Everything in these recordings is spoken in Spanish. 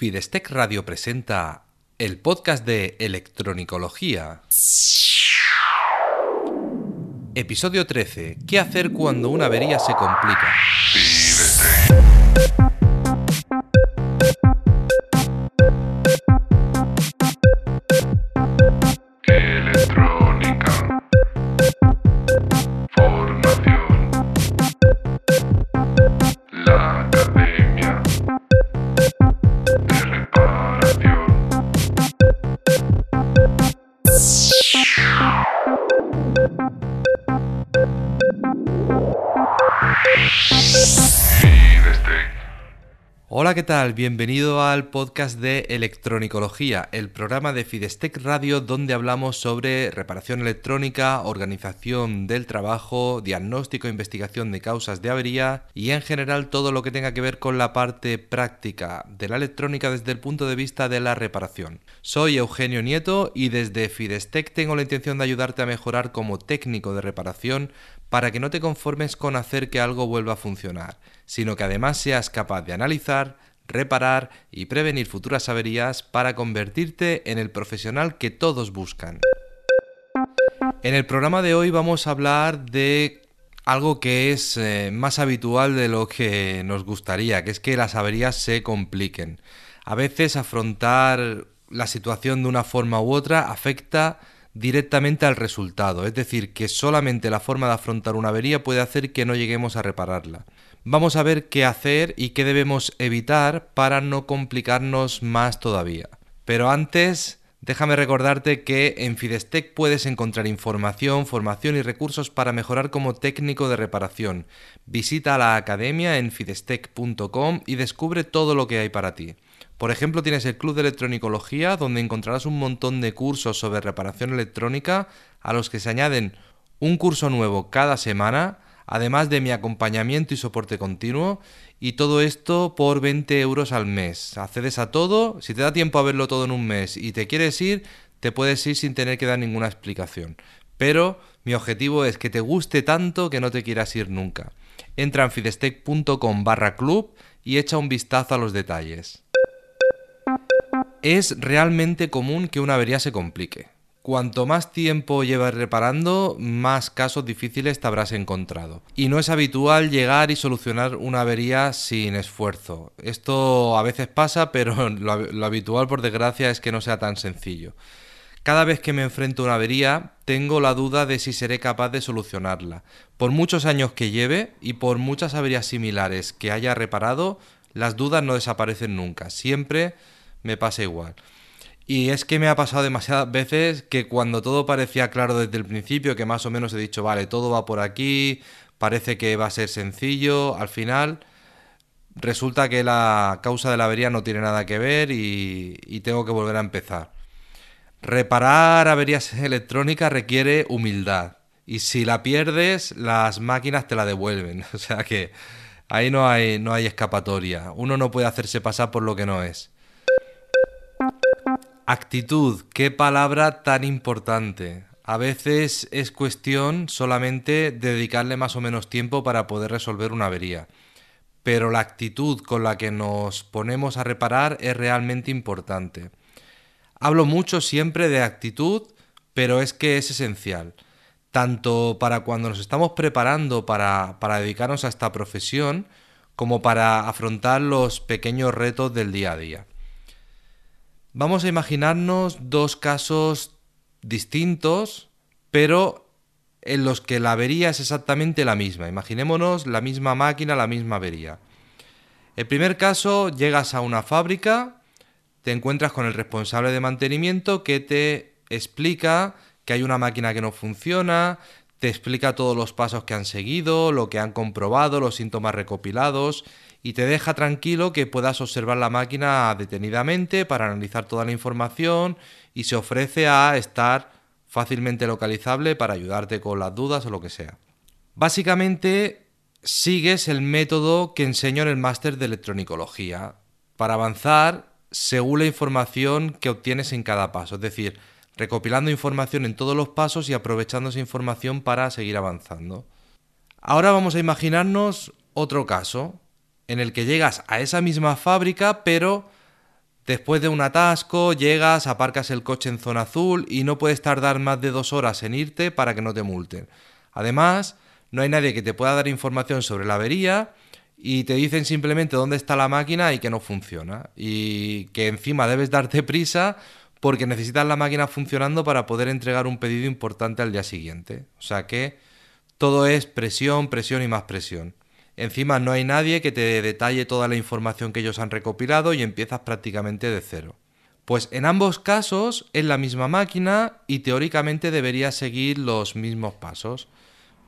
Fidestec Radio presenta el podcast de electronicología. Episodio 13. ¿Qué hacer cuando una avería se complica? Hola, ¿qué tal? Bienvenido al podcast de Electronicología, el programa de Fidestec Radio donde hablamos sobre reparación electrónica, organización del trabajo, diagnóstico e investigación de causas de avería y en general todo lo que tenga que ver con la parte práctica de la electrónica desde el punto de vista de la reparación. Soy Eugenio Nieto y desde Fidestec tengo la intención de ayudarte a mejorar como técnico de reparación para que no te conformes con hacer que algo vuelva a funcionar, sino que además seas capaz de analizar, reparar y prevenir futuras averías para convertirte en el profesional que todos buscan. En el programa de hoy vamos a hablar de algo que es eh, más habitual de lo que nos gustaría, que es que las averías se compliquen. A veces afrontar la situación de una forma u otra afecta directamente al resultado, es decir, que solamente la forma de afrontar una avería puede hacer que no lleguemos a repararla. Vamos a ver qué hacer y qué debemos evitar para no complicarnos más todavía. Pero antes, déjame recordarte que en Fidestec puedes encontrar información, formación y recursos para mejorar como técnico de reparación. Visita la academia en fidestec.com y descubre todo lo que hay para ti. Por ejemplo, tienes el Club de Electronicología, donde encontrarás un montón de cursos sobre reparación electrónica, a los que se añaden un curso nuevo cada semana, además de mi acompañamiento y soporte continuo, y todo esto por 20 euros al mes. Accedes a todo, si te da tiempo a verlo todo en un mes y te quieres ir, te puedes ir sin tener que dar ninguna explicación. Pero mi objetivo es que te guste tanto que no te quieras ir nunca. Entra en fidestec.com barra club y echa un vistazo a los detalles. Es realmente común que una avería se complique. Cuanto más tiempo llevas reparando, más casos difíciles te habrás encontrado. Y no es habitual llegar y solucionar una avería sin esfuerzo. Esto a veces pasa, pero lo, lo habitual por desgracia es que no sea tan sencillo. Cada vez que me enfrento a una avería, tengo la duda de si seré capaz de solucionarla. Por muchos años que lleve y por muchas averías similares que haya reparado, las dudas no desaparecen nunca. Siempre me pasa igual. Y es que me ha pasado demasiadas veces que cuando todo parecía claro desde el principio, que más o menos he dicho, vale, todo va por aquí, parece que va a ser sencillo, al final resulta que la causa de la avería no tiene nada que ver y, tengo que volver a empezar. Reparar averías electrónicas requiere humildad. Y si la pierdes, las máquinas te la devuelven. O sea que ahí no hay, no hay escapatoria. Uno no puede hacerse pasar por lo que no es. Actitud, qué palabra tan importante. A veces es cuestión solamente de dedicarle más o menos tiempo para poder resolver una avería. Pero la actitud con la que nos ponemos a reparar es realmente importante. Hablo mucho siempre de actitud, pero es que es esencial. Tanto para cuando nos estamos preparando para, para dedicarnos a esta profesión, como para afrontar los pequeños retos del día a día. Vamos a imaginarnos dos casos distintos, pero en los que la avería es exactamente la misma. Imaginémonos la misma máquina, la misma avería. El primer caso, llegas a una fábrica, te encuentras con el responsable de mantenimiento que te explica que hay una máquina que no funciona, te explica todos los pasos que han seguido, lo que han comprobado, los síntomas recopilados y te deja tranquilo que puedas observar la máquina detenidamente para analizar toda la información y se ofrece a estar fácilmente localizable para ayudarte con las dudas o lo que sea. Básicamente sigues el método que enseño en el máster de electronicología para avanzar según la información que obtienes en cada paso, es decir, recopilando información en todos los pasos y aprovechando esa información para seguir avanzando. Ahora vamos a imaginarnos otro caso en el que llegas a esa misma fábrica, pero Después de un atasco, llegas, aparcas el coche en zona azul y no puedes tardar más de dos horas en irte para que no te multen. Además, no hay nadie que te pueda dar información sobre la avería y te dicen simplemente dónde está la máquina y que no funciona. Y que encima debes darte prisa porque necesitas la máquina funcionando para poder entregar un pedido importante al día siguiente. O sea que todo es presión, presión y más presión. Encima no hay nadie que te detalle toda la información que ellos han recopilado y empiezas prácticamente de cero. Pues en ambos casos es la misma máquina y teóricamente deberías seguir los mismos pasos.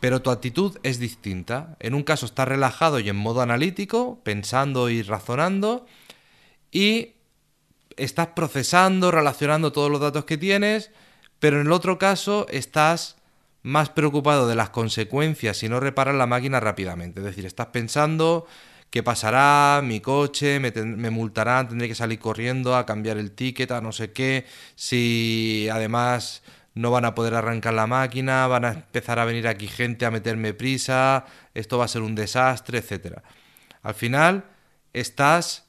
Pero tu actitud es distinta. En un caso estás relajado y en modo analítico, pensando y razonando, y estás procesando, relacionando todos los datos que tienes, pero en el otro caso estás más preocupado de las consecuencias si no reparas la máquina rápidamente. Es decir, estás pensando qué pasará, mi coche, me, me, multarán, tendré que salir corriendo a cambiar el ticket, a no sé qué, si además no van a poder arrancar la máquina, van a empezar a venir aquí gente a meterme prisa, esto va a ser un desastre, etc. Al final estás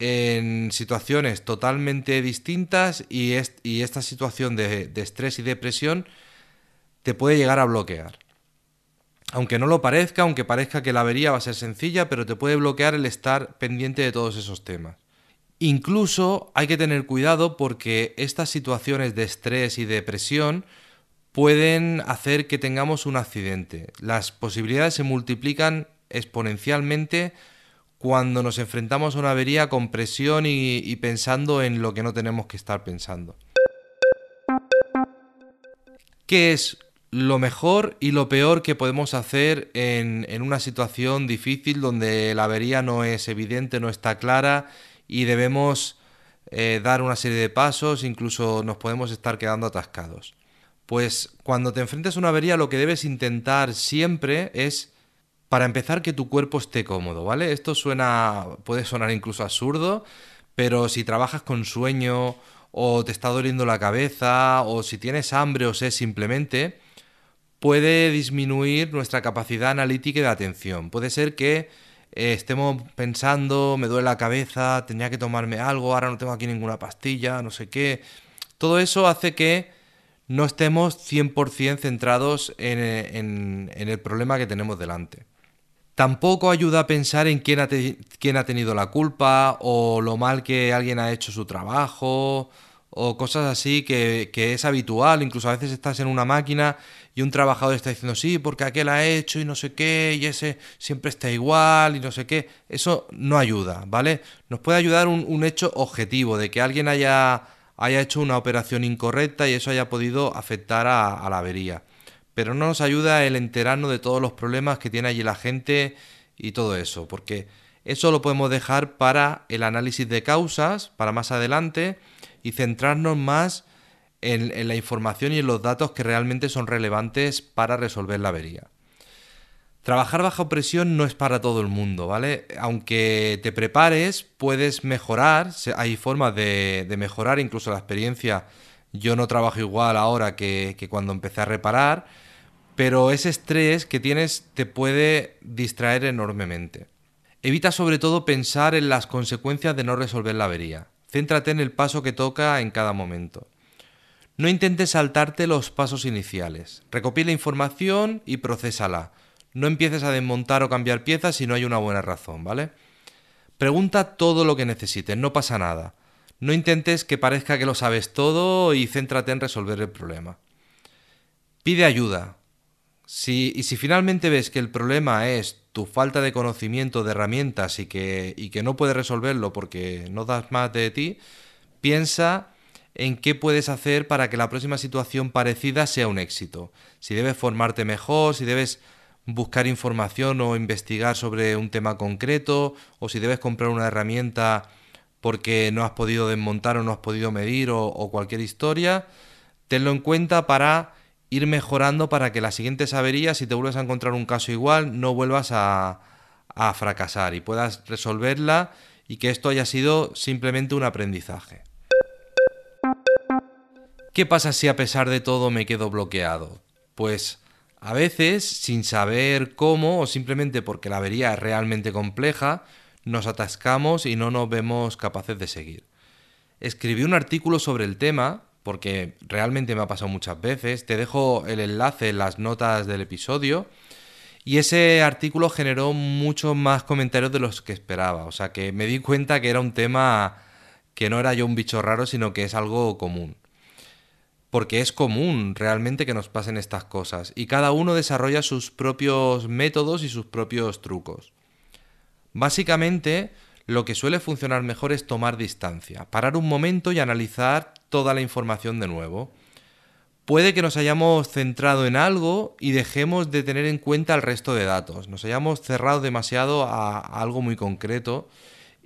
en situaciones totalmente distintas y, y esta situación de, de estrés y depresión te puede llegar a bloquear. Aunque no lo parezca, aunque parezca que la avería va a ser sencilla, pero te puede bloquear el estar pendiente de todos esos temas. Incluso hay que tener cuidado porque estas situaciones de estrés y depresión pueden hacer que tengamos un accidente. Las posibilidades se multiplican exponencialmente cuando nos enfrentamos a una avería con presión y, pensando en lo que no tenemos que estar pensando. ¿Qué es lo mejor y lo peor que podemos hacer en, una situación difícil donde la avería no es evidente, no está clara y debemos eh, dar una serie de pasos, incluso nos podemos estar quedando atascados. Pues cuando te enfrentes a una avería lo que debes intentar siempre es, para empezar, que tu cuerpo esté cómodo, ¿vale? Esto suena, puede sonar incluso absurdo, pero si trabajas con sueño o te está doliendo la cabeza o si tienes hambre o sed simplemente, puede disminuir nuestra capacidad analítica y de atención. Puede ser que eh, estemos pensando, me duele la cabeza, tenía que tomarme algo, ahora no tengo aquí ninguna pastilla, no sé qué. Todo eso hace que no estemos 100% centrados en, en, en, el problema que tenemos delante. Tampoco ayuda a pensar en quién ha, tenido la culpa o lo mal que alguien ha hecho su trabajo o cosas así que, es habitual. Incluso a veces estás en una máquina y un trabajador está diciendo, sí, porque aquel ha hecho y no sé qué, y ese siempre está igual y no sé qué. Eso no ayuda, ¿vale? Nos puede ayudar un, hecho objetivo de que alguien haya, hecho una operación incorrecta y eso haya podido afectar a la avería. Pero no nos ayuda el enterarnos de todos los problemas que tiene allí la gente y todo eso, porque eso lo podemos dejar para el análisis de causas, para más adelante, y centrarnos más en, la información y en los datos que realmente son relevantes para resolver la avería. Trabajar bajo presión no es para todo el mundo, ¿vale? Aunque te prepares, puedes mejorar, hay formas de mejorar incluso la experiencia. Yo no trabajo igual ahora que, que cuando empecé a reparar, pero ese estrés que tienes te puede distraer enormemente. Evita sobre todo pensar en las consecuencias de no resolver la avería. Céntrate en el paso que toca en cada momento. No intentes saltarte los pasos iniciales. Recopila información y procésala. No empieces a desmontar o cambiar piezas si no hay una buena razón, ¿vale? Pregunta todo lo que necesites, no pasa nada. No intentes que parezca que lo sabes todo y céntrate en resolver el problema. Pide ayuda. Si, y si finalmente ves que el problema es tu falta de conocimiento de herramientas y que, y que no puedes resolverlo porque no das más de ti, piensa en qué puedes hacer para que la próxima situación parecida sea un éxito. Si debes formarte mejor, si debes buscar información o investigar sobre un tema concreto, o si debes comprar una herramienta porque no has podido desmontar o no has podido medir o, cualquier historia, tenlo en cuenta para ir mejorando para que las siguientes averías, si te vuelves a encontrar un caso igual, no vuelvas a, a fracasar y puedas resolverla y que esto haya sido simplemente un aprendizaje. ¿Qué pasa si a pesar de todo me quedo bloqueado? Pues a veces, sin saber cómo o simplemente porque la avería es realmente compleja, nos atascamos y no nos vemos capaces de seguir. escribí un artículo sobre el tema, porque realmente me ha pasado muchas veces. Te dejo el enlace en las notas del episodio. Y ese artículo generó muchos más comentarios de los que esperaba. O sea que me di cuenta que era un tema que no era yo un bicho raro, sino que es algo común. Porque es común realmente que nos pasen estas cosas. Y cada uno desarrolla sus propios métodos y sus propios trucos. Básicamente, lo que suele funcionar mejor es tomar distancia, parar un momento y analizar toda la información de nuevo. Puede que nos hayamos centrado en algo y dejemos de tener en cuenta el resto de datos, nos hayamos cerrado demasiado a algo muy concreto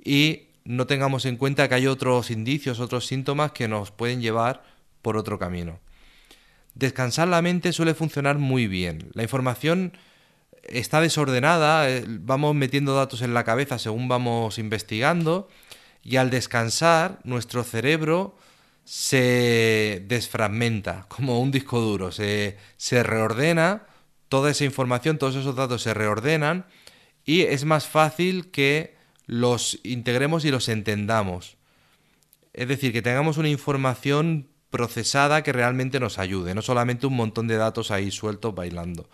y no tengamos en cuenta que hay otros indicios, otros síntomas que nos pueden llevar por otro camino. Descansar la mente suele funcionar muy bien. La información está desordenada, eh, vamos metiendo datos en la cabeza según vamos investigando y al descansar nuestro cerebro se desfragmenta como un disco duro, se, se reordena, toda esa información, todos esos datos se reordenan y es más fácil que los integremos y los entendamos. Es decir, que tengamos una información procesada que realmente nos ayude, no solamente un montón de datos ahí sueltos bailando.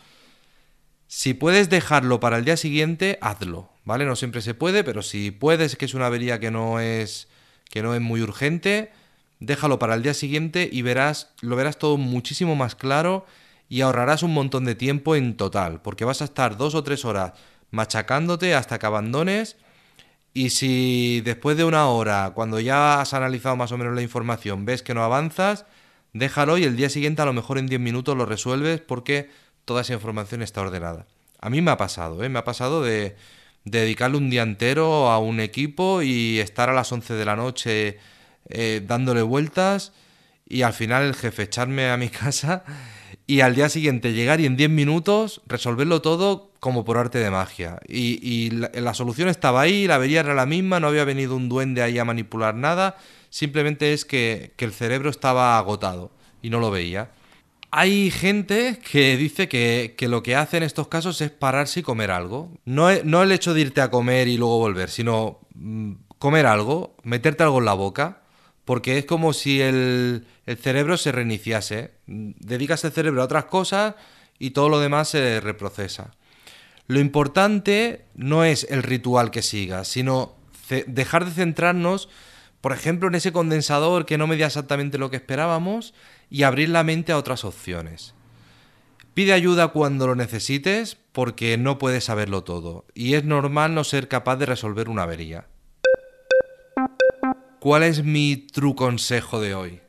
Si puedes dejarlo para el día siguiente, hazlo, ¿vale? No siempre se puede, pero si puedes, que es una avería que no es que no es muy urgente, déjalo para el día siguiente y verás, lo verás todo muchísimo más claro y ahorrarás un montón de tiempo en total, porque vas a estar dos o tres horas machacándote hasta que abandones y si después de una hora, cuando ya has analizado más o menos la información, ves que no avanzas, déjalo y el día siguiente a lo mejor en 10 minutos lo resuelves porque toda esa información está ordenada. A mí me ha pasado, ¿eh? me ha pasado de, dedicarle un día entero a un equipo y estar a las 11 de la noche eh, dándole vueltas y al final el jefe echarme a mi casa y al día siguiente llegar y en 10 minutos resolverlo todo como por arte de magia. Y, la, solución estaba ahí, la vería era la misma, no había venido un duende ahí a manipular nada, simplemente es que el cerebro estaba agotado y no lo veía. Hay gente que dice que, lo que hace en estos casos es pararse y comer algo. No, no el hecho de irte a comer y luego volver, sino mm, comer algo, meterte algo en la boca, porque es como si el, el cerebro se reiniciase. Dedicas el cerebro a otras cosas y todo lo demás se reprocesa. Lo importante no es el ritual que sigas, sino dejar de centrarnos, por ejemplo, en ese condensador que no medía exactamente lo que esperábamos y abrir la mente a otras opciones. Pide ayuda cuando lo necesites porque no puedes saberlo todo y es normal no ser capaz de resolver una avería. ¿Cuál es mi true consejo de hoy?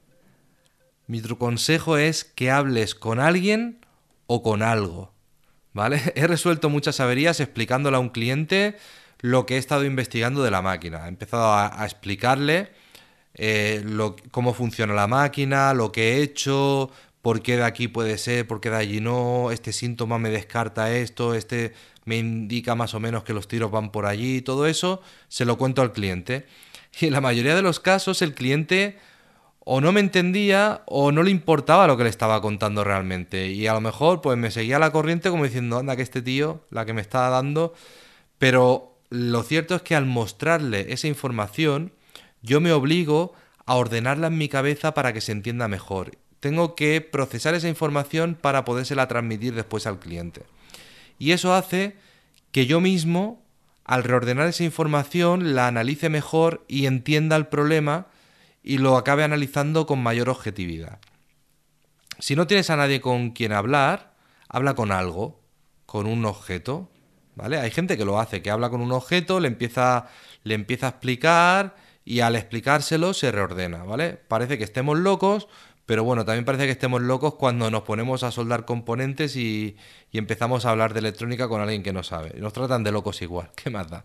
Mi true consejo es que hables con alguien o con algo. ¿Vale? He resuelto muchas averías explicándole a un cliente lo que he estado investigando de la máquina. He empezado a, explicarle eh, cómo funciona la máquina, lo que he hecho, por qué de aquí puede ser, por qué de allí no, este síntoma me descarta esto, este me indica más o menos que los tiros van por allí, todo eso se lo cuento al cliente. Y en la mayoría de los casos el cliente o no me entendía o no le importaba lo que le estaba contando realmente. Y a lo mejor pues me seguía la corriente como diciendo, anda que este tío, la que me está dando, pero lo cierto es que al mostrarle esa información, yo me obligo a ordenarla en mi cabeza para que se entienda mejor. Tengo que procesar esa información para podérsela transmitir después al cliente. Y eso hace que yo mismo, al reordenar esa información, la analice mejor y entienda el problema y lo acabe analizando con mayor objetividad. Si no tienes a nadie con quien hablar, habla con algo, con un objeto, ¿vale? Hay gente que lo hace, que habla con un objeto, le empieza, le empieza a explicar y al explicárselo se reordena, ¿vale? Parece que estemos locos, pero bueno, también parece que estemos locos cuando nos ponemos a soldar componentes y, empezamos a hablar de electrónica con alguien que no sabe. Nos tratan de locos igual, ¿qué más da?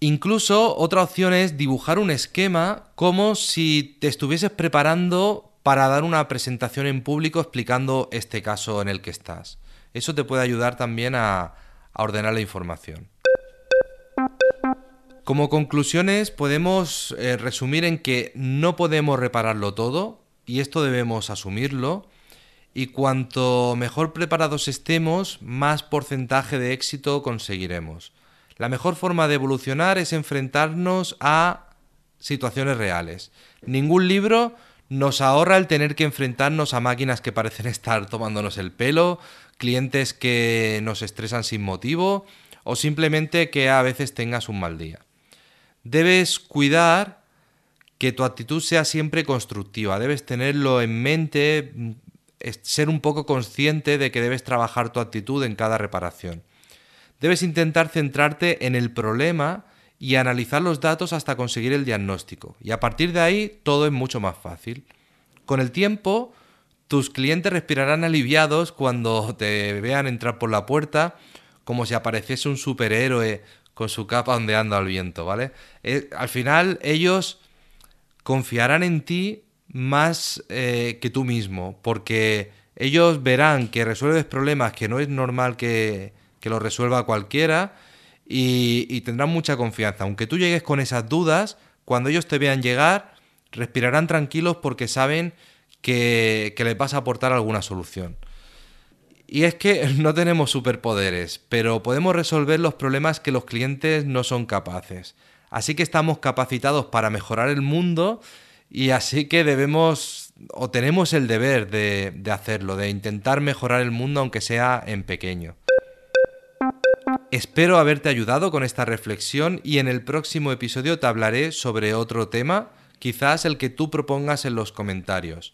Incluso otra opción es dibujar un esquema como si te estuvieses preparando para dar una presentación en público explicando este caso en el que estás. Eso te puede ayudar también a ordenar la información. Como conclusiones podemos eh, resumir en que no podemos repararlo todo y esto debemos asumirlo y cuanto mejor preparados estemos, más porcentaje de éxito conseguiremos. La mejor forma de evolucionar es enfrentarnos a situaciones reales. Ningún libro nos ahorra el tener que enfrentarnos a máquinas que parecen estar tomándonos el pelo, clientes que nos estresan sin motivo o simplemente que a veces tengas un mal día. Debes cuidar que tu actitud sea siempre constructiva, debes tenerlo en mente, ser un poco consciente de que debes trabajar tu actitud en cada reparación. Debes intentar centrarte en el problema y analizar los datos hasta conseguir el diagnóstico. Y a partir de ahí todo es mucho más fácil. Con el tiempo, tus clientes respirarán aliviados cuando te vean entrar por la puerta como si apareciese un superhéroe con su capa ondeando al viento, ¿vale? Eh, al final ellos confiarán en ti más eh, que tú mismo, porque ellos verán que resuelves problemas que no es normal que, que los resuelva cualquiera y, tendrán mucha confianza. Aunque tú llegues con esas dudas, cuando ellos te vean llegar, respirarán tranquilos porque saben que, que les vas a aportar alguna solución. Y es que no tenemos superpoderes, pero podemos resolver los problemas que los clientes no son capaces. Así que estamos capacitados para mejorar el mundo y así que debemos o tenemos el deber de, de hacerlo, de intentar mejorar el mundo aunque sea en pequeño. Espero haberte ayudado con esta reflexión y en el próximo episodio te hablaré sobre otro tema, quizás el que tú propongas en los comentarios.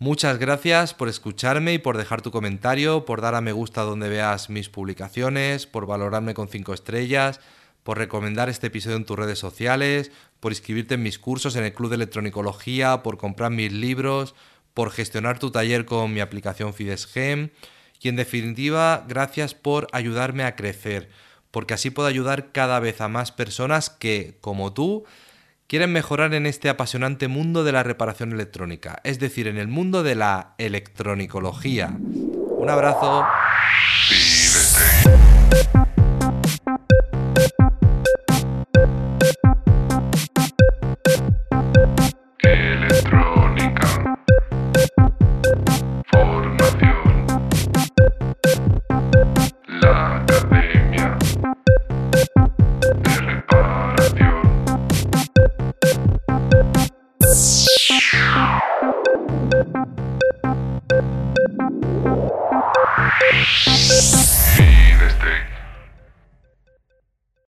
Muchas gracias por escucharme y por dejar tu comentario, por dar a me gusta donde veas mis publicaciones, por valorarme con 5 estrellas, por recomendar este episodio en tus redes sociales, por inscribirte en mis cursos en el Club de Electronicología, por comprar mis libros, por gestionar tu taller con mi aplicación FidesGem. Y en definitiva, gracias por ayudarme a crecer, porque así puedo ayudar cada vez a más personas que, como tú, quieren mejorar en este apasionante mundo de la reparación electrónica, es decir, en el mundo de la electronicología. Un abrazo.